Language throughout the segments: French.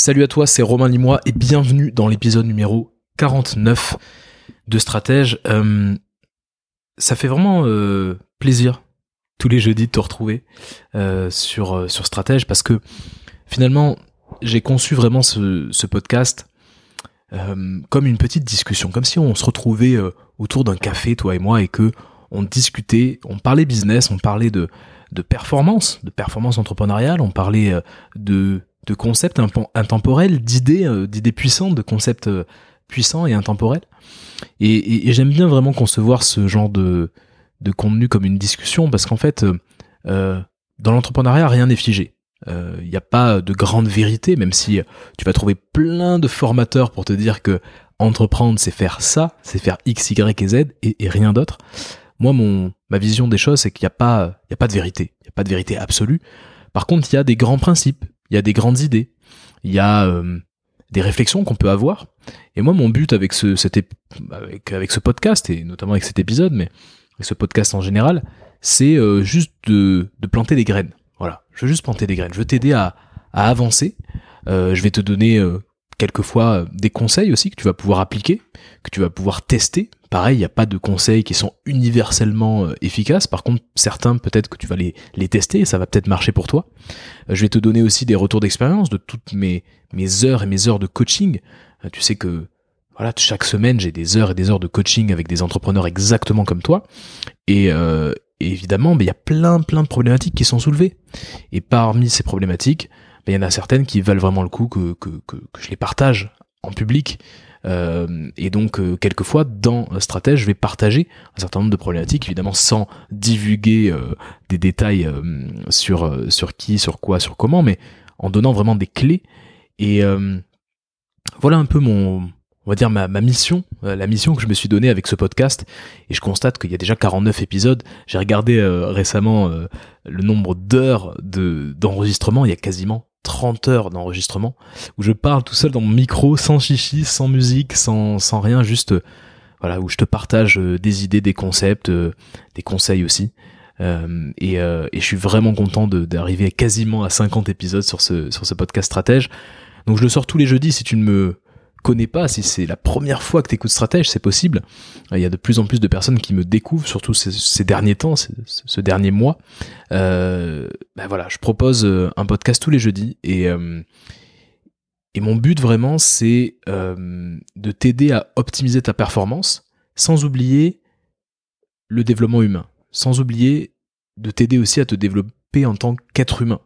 Salut à toi, c'est Romain Limois et bienvenue dans l'épisode numéro 49 de Stratège. Euh, ça fait vraiment euh, plaisir tous les jeudis de te retrouver euh, sur, Stratège parce que finalement j'ai conçu vraiment ce, podcast comme une petite discussion, comme si on se retrouvait autour d'un café, toi et moi, et que on discutait, on parlait business, on parlait de performance, de performance entrepreneuriale, on parlait de de concepts intemporels, d'idées, euh, d'idées puissantes, de concepts euh, puissants et intemporels. Et, j'aime bien vraiment concevoir ce genre de, de contenu comme une discussion parce qu'en fait, euh, dans l'entrepreneuriat, rien n'est figé. Il n'y a pas de grande vérité, même si tu vas trouver plein de formateurs pour te dire que entreprendre, c'est faire ça, c'est faire X, Y et Z et, rien d'autre. Moi, mon, ma vision des choses, c'est qu'il n'y a pas, a pas de vérité. Il n'y a pas de vérité absolue. Par contre, il y a des grands principes il y a des grandes idées, il y a euh, des réflexions qu'on peut avoir. Et moi, mon but avec ce, avec, avec ce podcast, et notamment avec cet épisode, mais avec ce podcast en général, c'est euh, juste de, de, planter des graines. Voilà, je veux juste planter des graines. Je veux t'aider à, à, avancer. Euh, je vais te donner euh, quelquefois des conseils aussi que tu vas pouvoir appliquer, que tu vas pouvoir tester Pareil, il n'y a pas de conseils qui sont universellement euh, efficaces. Par contre, certains, peut-être que tu vas les, tester et ça va peut-être marcher pour toi. Euh, je vais te donner aussi des retours d'expérience de toutes mes, heures et mes heures de coaching. Euh, tu sais que voilà, chaque semaine, j'ai des heures et des heures de coaching avec des entrepreneurs exactement comme toi. Et, évidemment, ben, il y a plein, plein de problématiques qui sont soulevées. Et parmi ces problématiques, ben, il y en a certaines qui valent vraiment le coup que, que, que, que je les partage en public euh, et donc, euh, quelquefois, dans Stratège, je vais partager un certain nombre de problématiques, évidemment sans divulguer euh, des détails sur, sur qui, sur quoi, sur comment, mais en donnant vraiment des clés. Et voilà un peu mon, on va dire ma, ma mission, la mission que je me suis donnée avec ce podcast. Et je constate qu'il y a déjà 49 épisodes. J'ai regardé récemment le nombre d'heures de d'enregistrement. Il y a quasiment 30 heures d'enregistrement où je parle tout seul dans mon micro, sans chichi, sans musique, sans, sans rien, juste voilà où je te partage euh, des idées, des concepts, euh, des conseils aussi. Euh, et, et, je suis vraiment content d'arriver quasiment à 50 épisodes sur ce, sur ce podcast stratège. Donc je le sors tous les jeudis si tu ne me connais pas, si c'est la première fois que tu écoutes Stratège, c'est possible. Il y a de plus en plus de personnes qui me découvrent, surtout ces, derniers temps, ce dernier mois. Euh, ben voilà, je propose euh, un podcast tous les jeudis et euh, et mon but vraiment, c'est de t'aider à optimiser ta performance, sans oublier le développement humain, sans oublier de t'aider aussi à te développer en tant qu'être humain.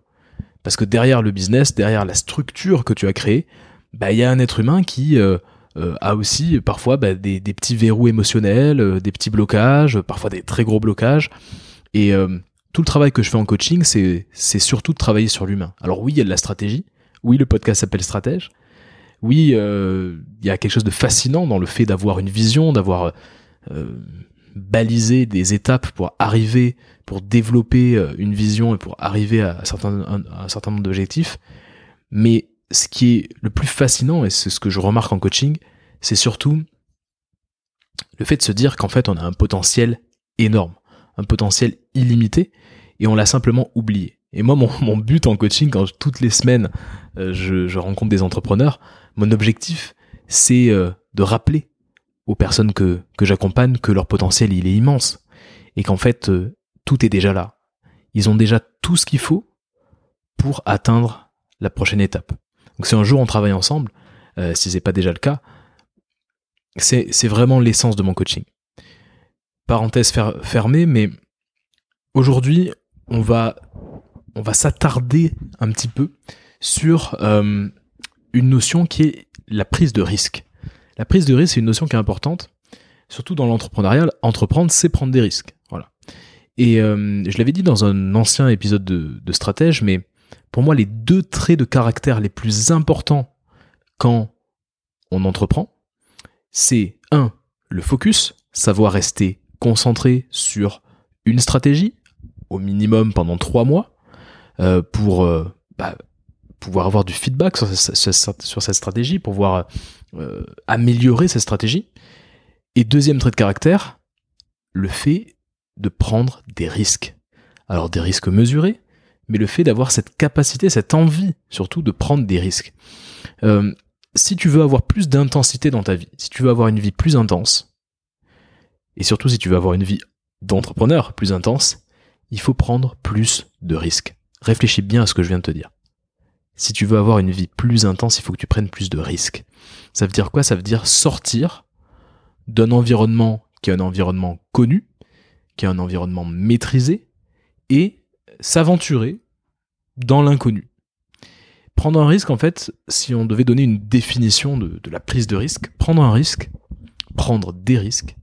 Parce que derrière le business, derrière la structure que tu as créée, bah, il y a un être humain qui euh, euh, a aussi parfois bah, des, des, petits verrous émotionnels, euh, des petits blocages, parfois des très gros blocages. Et tout le travail que je fais en coaching, c'est, surtout de travailler sur l'humain. Alors oui, il y a de la stratégie. Oui, le podcast s'appelle Stratège. Oui, il y a quelque chose de fascinant dans le fait d'avoir une vision, d'avoir balisé des étapes pour arriver, pour développer une vision et pour arriver à à un certain nombre d'objectifs. Mais ce qui est le plus fascinant, et c'est ce que je remarque en coaching, c'est surtout le fait de se dire qu'en fait on a un potentiel énorme, un potentiel illimité, et on l'a simplement oublié. Et moi, mon, but en coaching, quand toutes les semaines euh, je, rencontre des entrepreneurs, mon objectif, c'est euh, de rappeler aux personnes que, j'accompagne que leur potentiel, il est immense. Et qu'en fait, euh, tout est déjà là. Ils ont déjà tout ce qu'il faut pour atteindre la prochaine étape. Donc si un jour on travaille ensemble, euh, si c'est pas déjà le cas, c'est vraiment l'essence de mon coaching. Parenthèse fermée, mais aujourd'hui on va s'attarder un petit peu sur euh, une notion qui est la prise de risque. La prise de risque, c'est une notion qui est importante, surtout dans l'entrepreneuriat. Entreprendre, c'est prendre des risques. Voilà. Et euh, je l'avais dit dans un ancien épisode de, de Stratège, mais pour moi, les deux traits de caractère les plus importants quand on entreprend, c'est un, le focus, savoir rester concentré sur une stratégie, au minimum pendant trois mois, euh, pour euh, bah, pouvoir avoir du feedback sur, cette stratégie, pour pouvoir euh, améliorer cette stratégie. Et deuxième trait de caractère, le fait de prendre des risques. Alors des risques mesurés, mais le fait d'avoir cette capacité, cette envie surtout de prendre des risques. Euh, si tu veux avoir plus d'intensité dans ta vie, si tu veux avoir une vie plus intense, et surtout si tu veux avoir une vie d'entrepreneur plus intense, il faut prendre plus de risques. Réfléchis bien à ce que je viens de te dire. Si tu veux avoir une vie plus intense, il faut que tu prennes plus de risques. Ça veut dire quoi? Ça veut dire sortir d'un environnement qui est un environnement connu, qui est un environnement maîtrisé, et s'aventurer dans l'inconnu. Prendre un risque, en fait, si on devait donner une définition de, la prise de risque, prendre un risque, prendre des risques,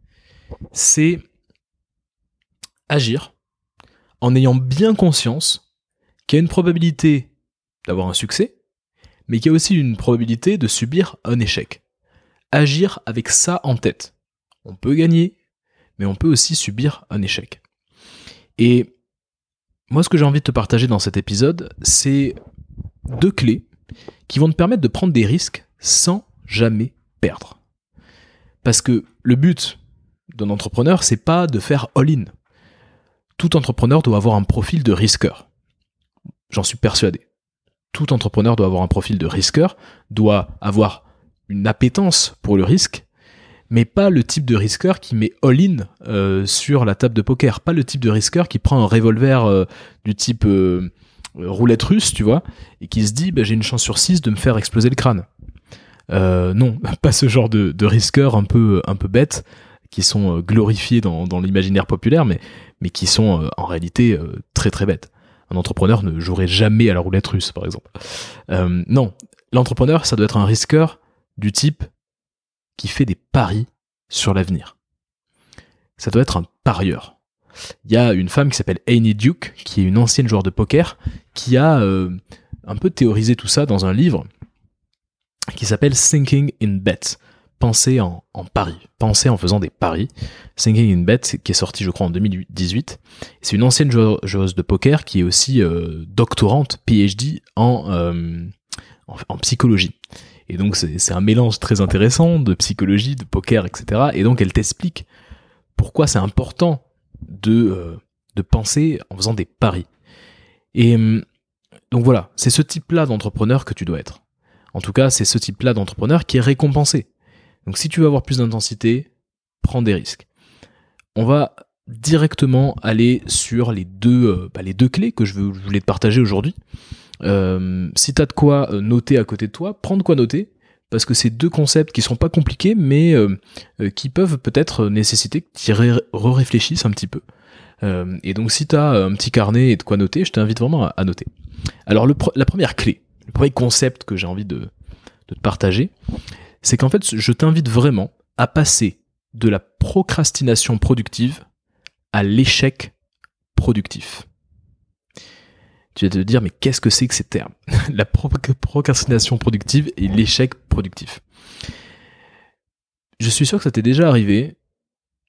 c'est agir en ayant bien conscience qu'il y a une probabilité d'avoir un succès, mais qu'il y a aussi une probabilité de subir un échec. Agir avec ça en tête. On peut gagner, mais on peut aussi subir un échec. Et moi, ce que j'ai envie de te partager dans cet épisode, c'est deux clés qui vont te permettre de prendre des risques sans jamais perdre. Parce que le but d'un entrepreneur, c'est pas de faire all-in. Tout entrepreneur doit avoir un profil de risqueur. J'en suis persuadé. Tout entrepreneur doit avoir un profil de risqueur, doit avoir une appétence pour le risque, mais pas le type de risqueur qui met all-in euh, sur la table de poker, pas le type de risqueur qui prend un revolver euh, du type euh, roulette russe, tu vois, et qui se dit bah, j'ai une chance sur 6 de me faire exploser le crâne. non, pas ce genre de, de risqueur un peu, un peu bête qui sont glorifiés dans, dans l'imaginaire populaire, mais, mais qui sont en réalité très très bêtes. Un entrepreneur ne jouerait jamais à la roulette russe, par exemple. non, l'entrepreneur, ça doit être un risqueur du type qui fait des paris sur l'avenir. Ça doit être un parieur. Il y a une femme qui s'appelle Amy Duke, qui est une ancienne joueur de poker, qui a euh, un peu théorisé tout ça dans un livre qui s'appelle Thinking in Bet. Penser en, en pari, penser en faisant des paris. Thinking in Bet, qui est sorti, je crois, en 2018. C'est une ancienne joueuse de poker qui est aussi euh, doctorante, PhD, en, euh, en psychologie. Et donc c'est un mélange très intéressant de psychologie, de poker, etc. Et donc elle t'explique pourquoi c'est important de, euh, de penser en faisant des paris. Et hum, donc voilà, c'est ce type-là d'entrepreneur que tu dois être. En tout cas, c'est ce type-là d'entrepreneur qui est récompensé. Donc si tu veux avoir plus d'intensité, prends des risques. On va directement aller sur les deux, euh, bah, les deux clés que je, voulais te partager aujourd'hui. Euh, si tu as de quoi euh, noter à côté de toi, prends de quoi noter, parce que c'est deux concepts qui sont pas compliqués, mais euh, qui peuvent peut-être nécessiter que tu re-réfléchisses un petit peu. et donc si tu as un petit carnet et de quoi noter, je t'invite vraiment à, noter. Alors la première clé, le premier concept que j'ai envie de te partager, c'est qu'en fait je t'invite vraiment à passer de la procrastination productive à l'échec productif tu vas te dire mais qu'est-ce que c'est que ces termes La procrastination productive et l'échec productif. Je suis sûr que ça t'est déjà arrivé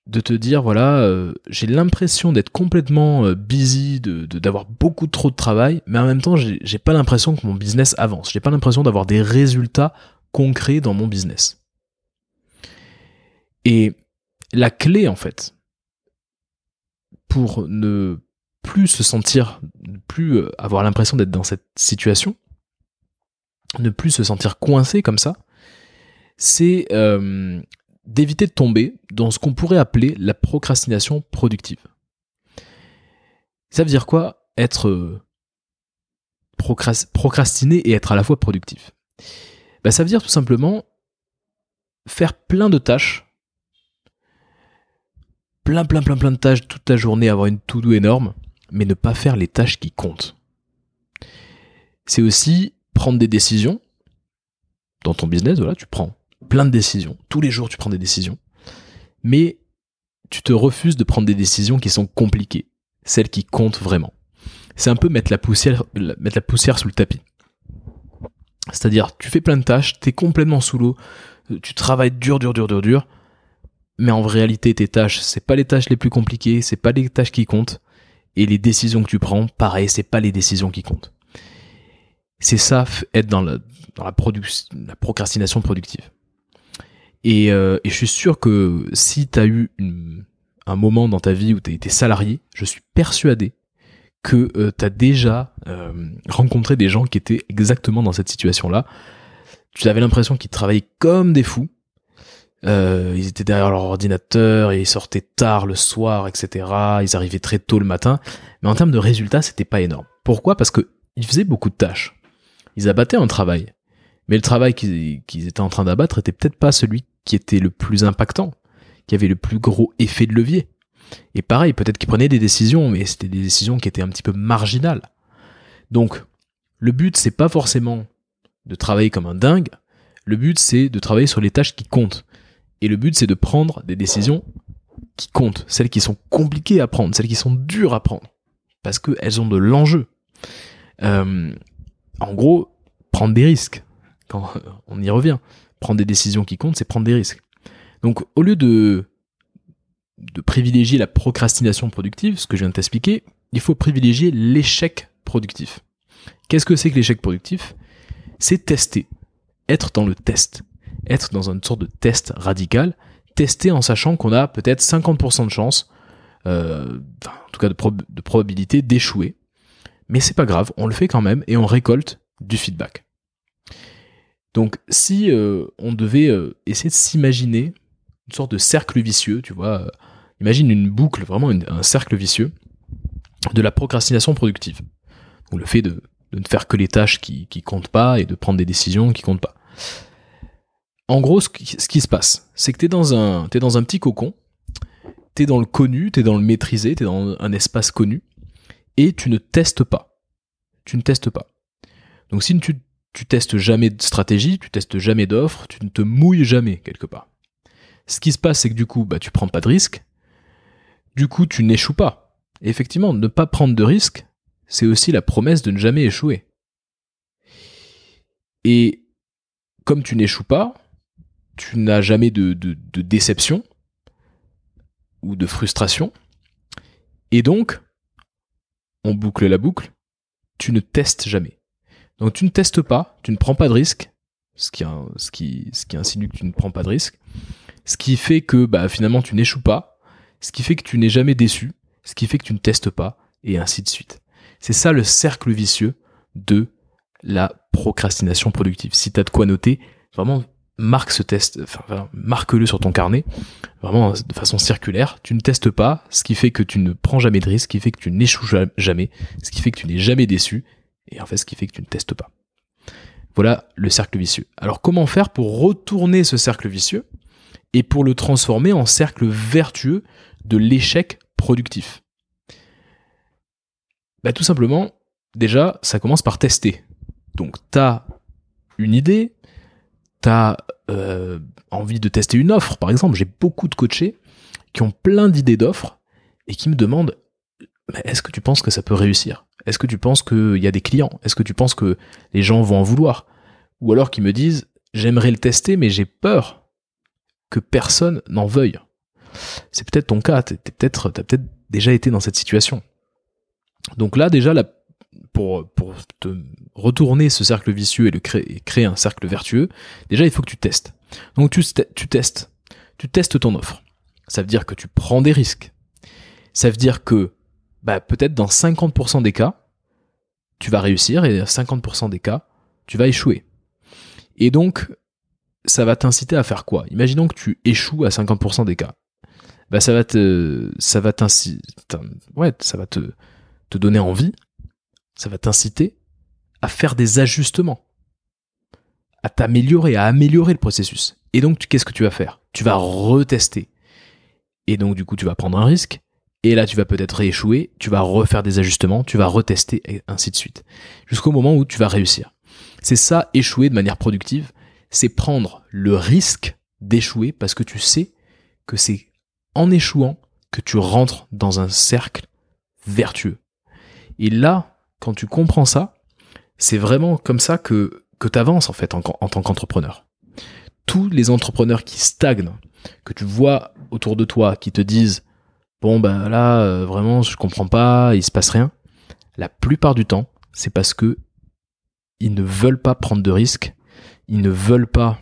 de te dire voilà euh, j'ai l'impression d'être complètement euh, busy de d'avoir beaucoup trop de travail mais en même temps j'ai pas l'impression que mon business avance j'ai pas l'impression d'avoir des résultats concrets dans mon business et la clé en fait pour ne plus se sentir, plus euh, avoir l'impression d'être dans cette situation, ne plus se sentir coincé comme ça, c'est euh, d'éviter de tomber dans ce qu'on pourrait appeler la procrastination productive. Ça veut dire quoi? Être euh, procrastiner et être à la fois productif. Ben, ça veut dire tout simplement faire plein de tâches, plein plein plein plein de tâches toute ta journée, avoir une to-do énorme, mais ne pas faire les tâches qui comptent. C'est aussi prendre des décisions. Dans ton business, voilà, tu prends plein de décisions. Tous les jours, tu prends des décisions. Mais tu te refuses de prendre des décisions qui sont compliquées, celles qui comptent vraiment. C'est un peu mettre la poussière, sous le tapis. C'est-à-dire, tu fais plein de tâches, tu es complètement sous l'eau, tu travailles dur, dur, dur, dur, dur, mais en réalité, tes tâches, c'est pas les tâches les plus compliquées, c'est pas les tâches qui comptent, et les décisions que tu prends, pareil, c'est pas les décisions qui comptent. C'est ça, être dans la, procrastination productive. Et, euh, et, je suis sûr que si tu as eu un moment dans ta vie où tu as été salarié, je suis persuadé que euh, tu as déjà euh, rencontré des gens qui étaient exactement dans cette situation-là. Tu avais l'impression qu'ils travaillaient comme des fous. Euh, ils étaient derrière leur ordinateur et ils sortaient tard le soir, etc. Ils arrivaient très tôt le matin. Mais en termes de résultats, c'était pas énorme. Pourquoi? Parce que ils faisaient beaucoup de tâches. Ils abattaient un travail. Mais le travail qu'ils étaient en train d'abattre était peut-être pas celui qui était le plus impactant, qui avait le plus gros effet de levier. Et pareil, peut-être qu'ils prenaient des décisions, mais c'était des décisions qui étaient un petit peu marginales. Donc, le but, c'est pas forcément de travailler comme un dingue. Le but, c'est de travailler sur les tâches qui comptent. Et le but, c'est de prendre des décisions qui comptent, celles qui sont compliquées à prendre, celles qui sont dures à prendre, parce qu'elles ont de l'enjeu. Euh, en gros, prendre des risques. Quand on y revient, prendre des décisions qui comptent, c'est prendre des risques. Donc, au lieu de de privilégier la procrastination productive, ce que je viens de t'expliquer, il faut privilégier l'échec productif. Qu'est-ce que c'est que l'échec productif? C'est tester, être dans le test, être dans une sorte de test radical, tester en sachant qu'on a peut-être 50% de chance, euh, en tout cas de, de probabilité d'échouer. Mais c'est pas grave, on le fait quand même et on récolte du feedback. Donc si euh, on devait euh, essayer de s'imaginer une sorte de cercle vicieux, tu vois, Imagine une boucle, vraiment un cercle vicieux de la procrastination productive. Ou le fait de, ne faire que les tâches qui, qui comptent pas et de prendre des décisions qui comptent pas. En gros, ce qui, se passe, c'est que tu es, dans un, dans un petit cocon, tu es dans le connu, tu es dans le maîtrisé, tu es dans un espace connu, et tu ne testes pas. Tu ne testes pas. Donc si tu, tu testes jamais de stratégie, tu testes jamais d'offres, tu ne te mouilles jamais quelque part. Ce qui se passe, c'est que du coup, bah, tu prends pas de risque, du coup, tu n'échoues pas. effectivement, ne pas prendre de risques, c'est aussi la promesse de ne jamais échouer. Et comme tu n'échoues pas, tu n'as jamais de, déception ou de frustration. Et donc, on boucle la boucle, tu ne testes jamais. Donc tu ne testes pas, tu ne prends pas de risques, ce qui, ce qui, ce insinue que tu ne prends pas de risques, ce qui fait que bah, finalement tu n'échoues pas, ce qui fait que tu n'es jamais déçu, ce qui fait que tu ne testes pas, et ainsi de suite. C'est ça le cercle vicieux de la procrastination productive. Si tu as de quoi noter, vraiment marque ce test, enfin, marque-le sur ton carnet, vraiment de façon circulaire. Tu ne testes pas, ce qui fait que tu ne prends jamais de risque, ce qui fait que tu n'échoues jamais, ce qui fait que tu n'es jamais déçu, et en fait ce qui fait que tu ne testes pas. Voilà le cercle vicieux. Alors comment faire pour retourner ce cercle vicieux et pour le transformer en cercle vertueux de l'échec productif? Bah, Tout simplement, déjà, ça commence par tester. Donc, tu as une idée, tu as euh, envie de tester une offre, par exemple. J'ai beaucoup de coachés qui ont plein d'idées d'offres et qui me demandent est-ce que tu penses que ça peut réussir? Est-ce que tu penses qu'il y a des clients? Est-ce que tu penses que les gens vont en vouloir? Ou alors qui me disent j'aimerais le tester, mais j'ai peur que personne n'en veuille. C'est peut-être ton cas, tu peut-être, t'as peut-être déjà été dans cette situation. Donc là, déjà, pour, pour te retourner ce cercle vicieux et, le créer, créer un cercle vertueux, déjà, il faut que tu testes. Donc tu, tu testes. Tu testes ton offre. Ça veut dire que tu prends des risques. Ça veut dire que bah, peut-être dans 50% des cas, tu vas réussir et dans 50% des cas, tu vas échouer. Et donc, ça va t'inciter à faire quoi? Imaginons que tu échoues à 50% des cas bah ça va te ça va ouais, ça va te te donner envie, ça va t'inciter à faire des ajustements, à t'améliorer, à améliorer le processus. Et donc qu'est-ce que tu vas faire? Tu vas retester. Et donc du coup, tu vas prendre un risque et là tu vas peut-être rééchouer, tu vas refaire des ajustements, tu vas retester et ainsi de suite jusqu'au moment où tu vas réussir. C'est ça échouer de manière productive, c'est prendre le risque d'échouer parce que tu sais que c'est en échouant que tu rentres dans un cercle vertueux. Et là, quand tu comprends ça, c'est vraiment comme ça que, que tu avances en tant qu'entrepreneur. Tous les entrepreneurs qui stagnent, que tu vois autour de toi, qui te disent bon ben là euh, vraiment je comprends pas, il se passe rien, la plupart du temps, c'est parce que ils ne veulent pas prendre de risques, ils ne veulent pas,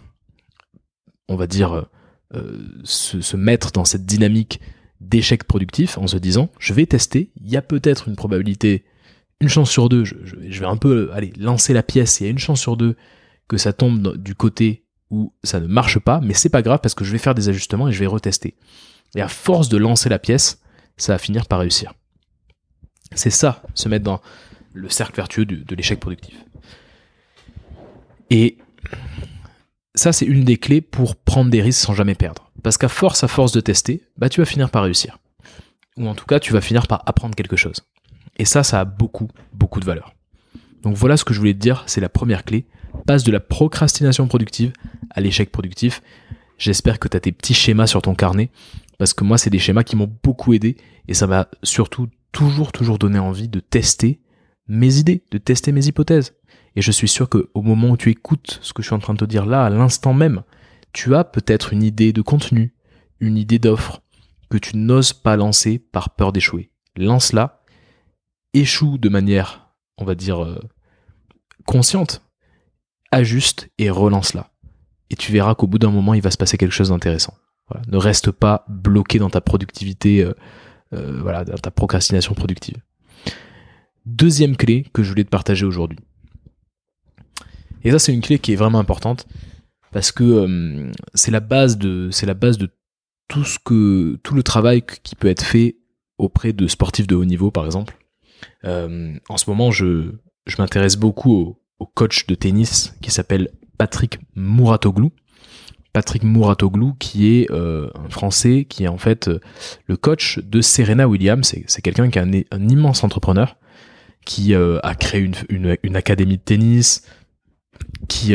on va dire, euh, euh, se, mettre dans cette dynamique d'échec productif en se disant je vais tester, il y a peut-être une probabilité une chance sur deux, je, vais un peu aller lancer la pièce, il y a une chance sur deux que ça tombe du côté où ça ne marche pas, mais c'est pas grave parce que je vais faire des ajustements et je vais retester. Et à force de lancer la pièce, ça va finir par réussir. C'est ça, se mettre dans le cercle vertueux de, l'échec productif. Et ça, c'est une des clés pour prendre des risques sans jamais perdre. Parce qu'à force, à force de tester, bah, tu vas finir par réussir. Ou en tout cas, tu vas finir par apprendre quelque chose. Et ça, ça a beaucoup, beaucoup de valeur. Donc voilà ce que je voulais te dire, c'est la première clé. Passe de la procrastination productive à l'échec productif. J'espère que tu as tes petits schémas sur ton carnet, parce que moi, c'est des schémas qui m'ont beaucoup aidé, et ça m'a surtout toujours, toujours donné envie de tester mes idées, de tester mes hypothèses. Et je suis sûr qu'au moment où tu écoutes ce que je suis en train de te dire là, à l'instant même, tu as peut-être une idée de contenu, une idée d'offre que tu n'oses pas lancer par peur d'échouer. Lance-la, échoue de manière, on va dire, euh, consciente, ajuste et relance-la. Et tu verras qu'au bout d'un moment, il va se passer quelque chose d'intéressant. Ne reste pas bloqué dans ta productivité, euh, euh, voilà, dans ta procrastination productive. Deuxième clé que je voulais te partager aujourd'hui. Et ça, c'est une clé qui est vraiment importante parce que c'est la base de, c'est la base de tout ce que, tout le travail qui peut être fait auprès de sportifs de haut niveau, par exemple. En ce moment, je, je m'intéresse beaucoup au, coach de tennis qui s'appelle Patrick Mouratoglou. Patrick Mouratoglou, qui est euh, un Français, qui est en fait euh, le coach de Serena Williams. C'est quelqu'un qui est un, immense entrepreneur, qui euh, a créé une, une, académie de tennis, qui,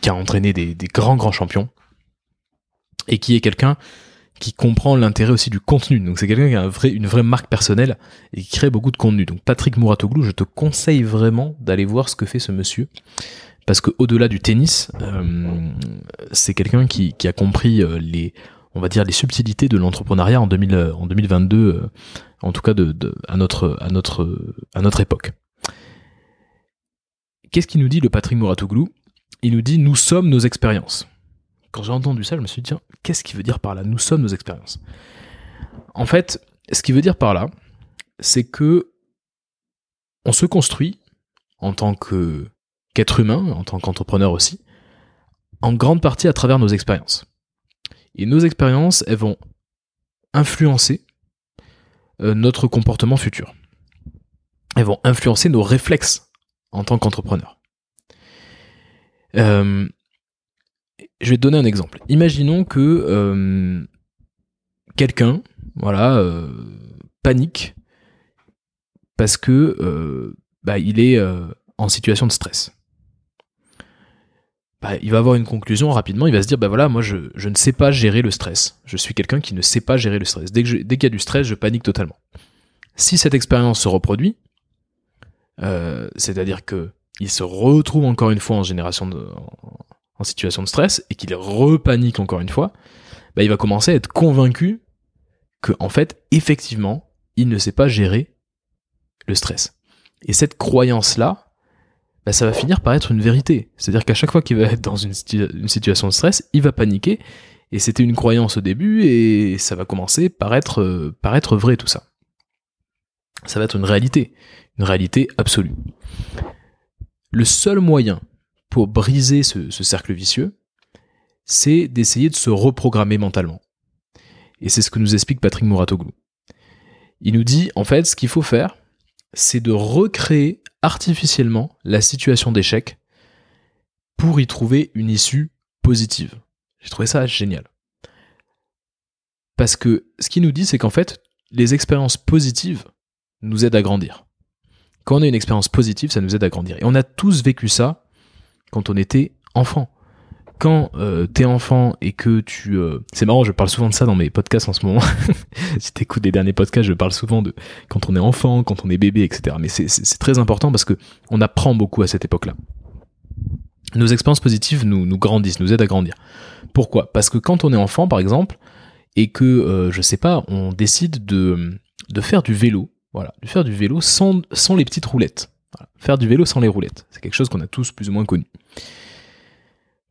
qui a entraîné des, des, grands grands champions, et qui est quelqu'un qui comprend l'intérêt aussi du contenu. Donc c'est quelqu'un qui a une vraie marque personnelle et qui crée beaucoup de contenu. Donc Patrick Mouratoglou, je te conseille vraiment d'aller voir ce que fait ce monsieur. Parce que au-delà du tennis, euh, c'est quelqu'un qui, a compris euh, les, subtilités de l'entrepreneuriat en, 2000, euh, en 2022, en tout cas à notre à notre époque. Qu'est-ce qu'il nous dit le Patrick Mouratoglou? Il nous dit nous sommes nos expériences. Quand j'ai entendu ça, je me suis dit, tiens, qu'est-ce qu'il veut dire par là? Nous sommes nos expériences. En fait, ce qu'il veut dire par là, c'est que on se construit en tant qu'être humain, en tant qu'entrepreneur aussi, en grande partie à travers nos expériences. Et nos expériences, elles vont influencer euh, notre comportement futur. Elles vont influencer nos réflexes en tant qu'entrepreneur. Euh, je vais te donner un exemple. Imaginons que euh, quelqu'un, voilà, euh, panique parce que euh, bah, il est en situation de stress. Bah, il va avoir une conclusion rapidement. Il va se dire, bah voilà, moi je, ne sais pas gérer le stress. Je suis quelqu'un qui ne sait pas gérer le stress. Dès, dès qu'il y a du stress, je panique totalement. Si cette expérience se reproduit, c'est-à-dire que il se retrouve encore une fois en génération de, en situation de stress et qu'il repanique encore une fois, bah, il va commencer à être convaincu que, en fait, effectivement, il ne sait pas gérer le stress. Et cette croyance-là, bah, ça va finir par être une vérité. C'est-à-dire qu'à chaque fois qu'il va être dans une, situation de stress, il va paniquer. Et c'était une croyance au début et ça va commencer par euh, par être vrai tout ça. Ça va être une réalité. Une réalité absolue. Le seul moyen pour briser ce, cercle vicieux, c'est d'essayer de se reprogrammer mentalement. Et c'est ce que nous explique Patrick Mouratoglou. Il nous dit, en fait, ce qu'il faut faire, c'est de recréer artificiellement la situation d'échec pour y trouver une issue positive. J'ai trouvé ça génial. Parce que ce qu'il nous dit, c'est qu'en fait, les expériences positives nous aident à grandir. Quand on a une expérience positive, ça nous aide à grandir. Et on a tous vécu ça quand on était enfant. Quand euh, t'es enfant et que tu... Euh, c'est marrant, je parle souvent de ça dans mes podcasts en ce moment. si t'écoutes les derniers podcasts, je parle souvent de quand on est enfant, quand on est bébé, etc. Mais c'est très important parce que on apprend beaucoup à cette époque-là. Nos expériences positives nous, grandissent, nous aident à grandir. Pourquoi? Parce que quand on est enfant, par exemple, et que, euh, je sais pas, on décide de, faire du vélo, voilà, de faire du vélo sans les petites roulettes. Faire du vélo sans les roulettes, c'est quelque chose qu'on a tous plus ou moins connu.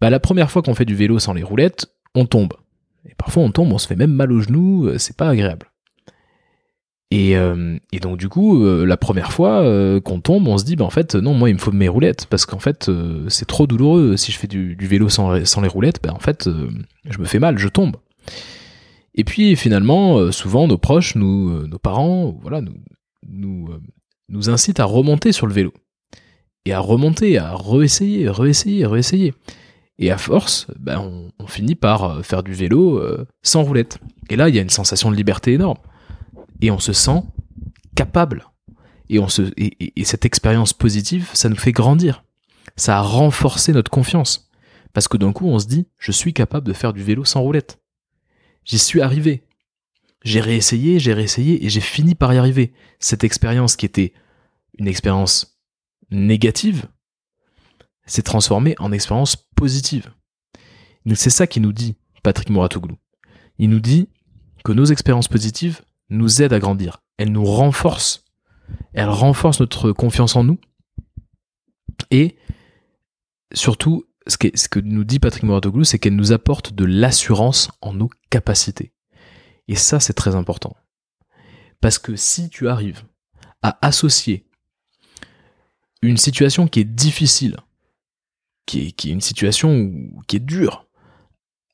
Bah, la première fois qu'on fait du vélo sans les roulettes, on tombe. Et parfois on tombe, on se fait même mal aux genoux, euh, c'est pas agréable. Et, euh, et donc du coup, euh, la première fois qu'on tombe, on se dit, bah en fait, non, moi il me faut mes roulettes parce qu'en fait, c'est trop douloureux. Si je fais du, vélo sans, sans, les roulettes, bah en fait, je me fais mal, je tombe. Et puis finalement, souvent nos proches, nous, nos parents, voilà, nous, nous, nous incitent à remonter sur le vélo et à remonter, à réessayer, réessayer, réessayer. Et à force, bah, on, finit par faire du vélo sans roulettes. Et là, il y a une sensation de liberté énorme et on se sent capable. Et, on et, cette expérience positive, ça nous fait grandir. Ça a renforcé notre confiance. Parce que d'un coup, on se dit, je suis capable de faire du vélo sans roulette. J'y suis arrivé. J'ai réessayé, j'ai réessayé et j'ai fini par y arriver. Cette expérience qui était une expérience négative s'est transformée en expérience positive. C'est ça qui nous dit Patrick Mouratoglou. Il nous dit que nos expériences positives nous aide à grandir. Elle nous renforce. Elle renforce notre confiance en nous. Et surtout, ce que, ce que nous dit Patrick Mouratoglou, c'est qu'elle nous apporte de l'assurance en nos capacités. Et ça, c'est très important. Parce que si tu arrives à associer une situation qui est difficile, qui est, une situation qui est dure,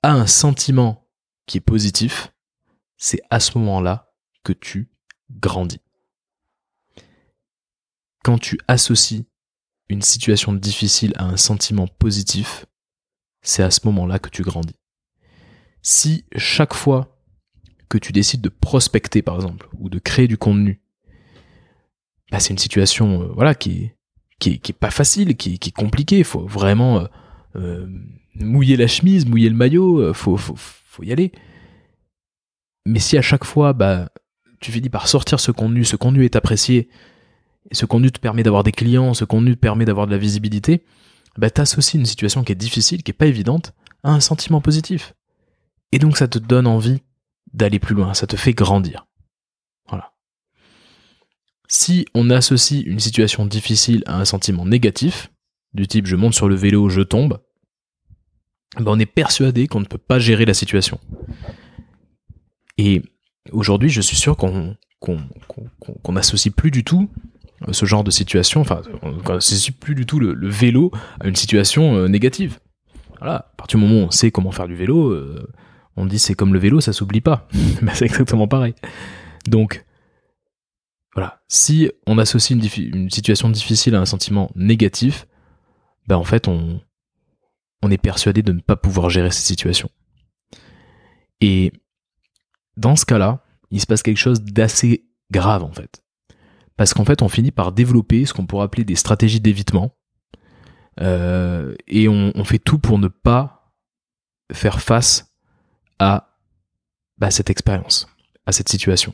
à un sentiment qui est positif, c'est à ce moment-là que tu grandis. Quand tu associes une situation difficile à un sentiment positif, c'est à ce moment-là que tu grandis. Si chaque fois que tu décides de prospecter, par exemple, ou de créer du contenu, bah, c'est une situation euh, voilà, qui est, pas facile, qui, est compliquée. Il faut vraiment euh, euh, mouiller la chemise, mouiller le maillot, faut, faut, faut y aller. Mais si à chaque fois, bah, tu finis par sortir ce contenu, ce contenu est apprécié, et ce contenu te permet d'avoir des clients, ce contenu te permet d'avoir de la visibilité, bah t'associes une situation qui est difficile, qui est pas évidente, à un sentiment positif. Et donc ça te donne envie d'aller plus loin, ça te fait grandir. Voilà. Si on associe une situation difficile à un sentiment négatif, du type je monte sur le vélo, je tombe, bah on est persuadé qu'on ne peut pas gérer la situation. Et Aujourd'hui, je suis sûr qu'on n'associe plus du tout ce genre de situation, enfin, on n'associe plus du tout le, vélo à une situation euh, négative. Voilà, à partir du moment où on sait comment faire du vélo, euh, on dit c'est comme le vélo, ça s'oublie pas. Mais c'est exactement pareil. Donc, voilà, si on associe une, situation difficile à un sentiment négatif, ben en fait, on, on est persuadé de ne pas pouvoir gérer cette situation. Et dans ce cas-là, il se passe quelque chose d'assez grave en fait. Parce qu'en fait, on finit par développer ce qu'on pourrait appeler des stratégies d'évitement. Euh, et on, fait tout pour ne pas faire face à bah, cette expérience, à cette situation.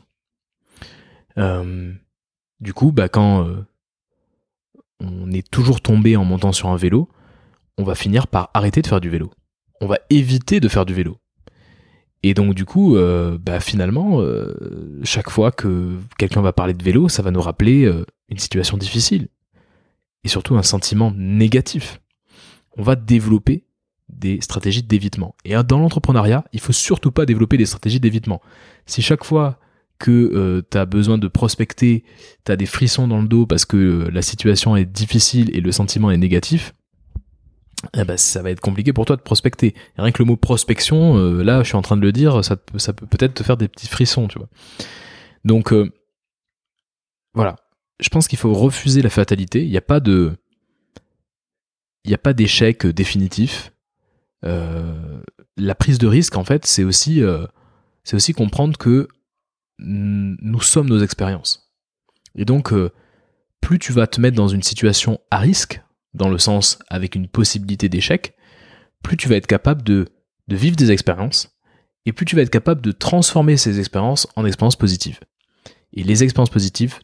Euh, du coup, bah, quand euh, on est toujours tombé en montant sur un vélo, on va finir par arrêter de faire du vélo. On va éviter de faire du vélo. Et donc du coup, euh, bah, finalement, chaque fois que quelqu'un va parler de vélo, ça va nous rappeler une situation difficile et surtout un sentiment négatif. On va développer des stratégies d'évitement. Et dans l'entrepreneuriat, il faut surtout pas développer des stratégies d'évitement. Si chaque fois que tu as besoin de prospecter, tu as des frissons dans le dos parce que la situation est difficile et le sentiment est négatif, eh ben, ça va être compliqué pour toi de prospecter. rien que le mot prospection, euh, là, je suis en train de le dire, ça, ça peut peut-être te faire des petits frissons, tu vois. Donc, euh, voilà. Je pense qu'il faut refuser la fatalité. Il a pas de, il n'y a pas d'échec définitif. Euh, la prise de risque, en fait, c'est aussi, c'est aussi comprendre que nous sommes nos expériences. Et donc, plus tu vas te mettre dans une situation à risque, dans le sens avec une possibilité d'échec, plus tu vas être capable de, de vivre des expériences, et plus tu vas être capable de transformer ces expériences en expériences positives. Et les expériences positives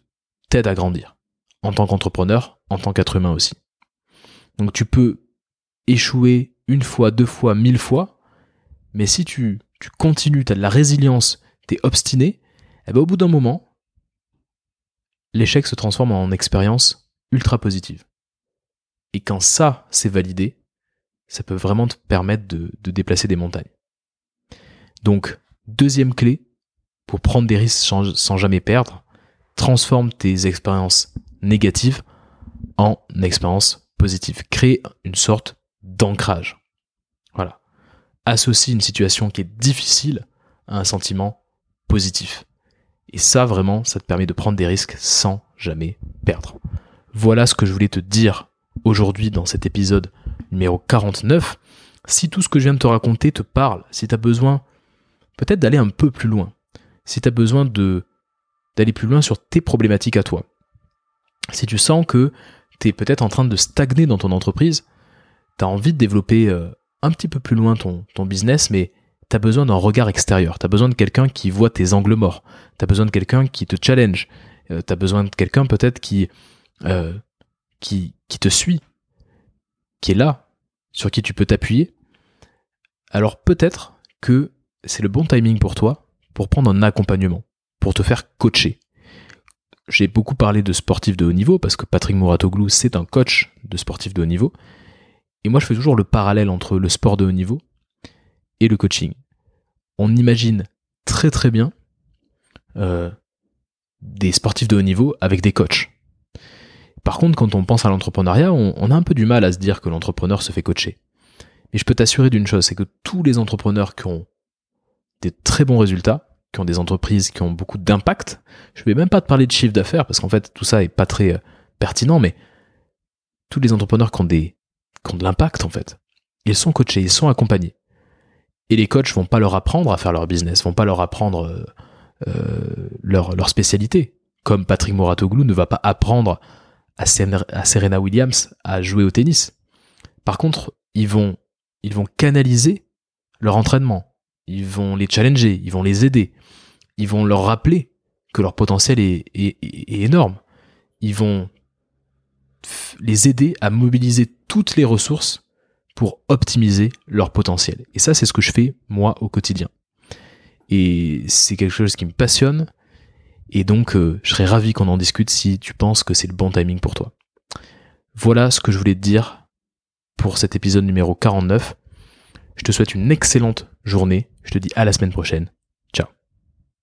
t'aident à grandir, en tant qu'entrepreneur, en tant qu'être humain aussi. Donc tu peux échouer une fois, deux fois, mille fois, mais si tu, continues, tu as de la résilience, tu es obstiné, eh ben au bout d'un moment, l'échec se transforme en expérience ultra positive. Et quand ça, c'est validé, ça peut vraiment te permettre de, déplacer des montagnes. Donc, deuxième clé, pour prendre des risques sans, jamais perdre, transforme tes expériences négatives en expériences positives. Crée une sorte d'ancrage. Voilà. Associe une situation qui est difficile à un sentiment positif. Et ça, vraiment, ça te permet de prendre des risques sans jamais perdre. Voilà ce que je voulais te dire aujourd'hui dans cet épisode numéro 49. Si tout ce que je viens de te raconter te parle, si tu as besoin peut-être d'aller un peu plus loin, si tu as besoin de d'aller plus loin sur tes problématiques à toi, si tu sens que tu es peut-être en train de stagner dans ton entreprise, tu as envie de développer euh, un petit peu plus loin ton, business, mais tu as besoin d'un regard extérieur, tu as besoin de quelqu'un qui voit tes angles morts, tu as besoin de quelqu'un qui te challenge, euh, tu as besoin de quelqu'un peut-être qui, euh, qui, qui te suit, qui est là, sur qui tu peux t'appuyer, alors peut-être que c'est le bon timing pour toi pour prendre un accompagnement, pour te faire coacher. J'ai beaucoup parlé de sportifs de haut niveau parce que Patrick Mouratoglou, c'est un coach de sportifs de haut niveau. Et moi, je fais toujours le parallèle entre le sport de haut niveau et le coaching. On imagine très très bien euh, des sportifs de haut niveau avec des coachs. Par contre, quand on pense à l'entrepreneuriat, on, a un peu du mal à se dire que l'entrepreneur se fait coacher. Mais je peux t'assurer d'une chose, c'est que tous les entrepreneurs qui ont des très bons résultats, qui ont des entreprises qui ont beaucoup d'impact, je vais même pas te parler de chiffre d'affaires parce qu'en fait tout ça est pas très euh, pertinent, mais tous les entrepreneurs qui ont, des, qui ont de l'impact en fait, ils sont coachés, ils sont accompagnés. Et les coachs vont pas leur apprendre à faire leur business, vont pas leur apprendre euh, euh, leur, leur spécialité. Comme Patrick Moratoglou ne va pas apprendre à, Serena Williams à jouer au tennis. Par contre, ils vont, ils vont canaliser leur entraînement. Ils vont les challenger, ils vont les aider. Ils vont leur rappeler que leur potentiel est, est énorme. Ils vont les aider à mobiliser toutes les ressources pour optimiser leur potentiel. Et ça, c'est ce que je fais moi au quotidien. Et c'est quelque chose qui me passionne. Et donc, euh, je serais ravi qu'on en discute si tu penses que c'est le bon timing pour toi. Voilà ce que je voulais te dire pour cet épisode numéro 49. Je te souhaite une excellente journée. Je te dis à la semaine prochaine.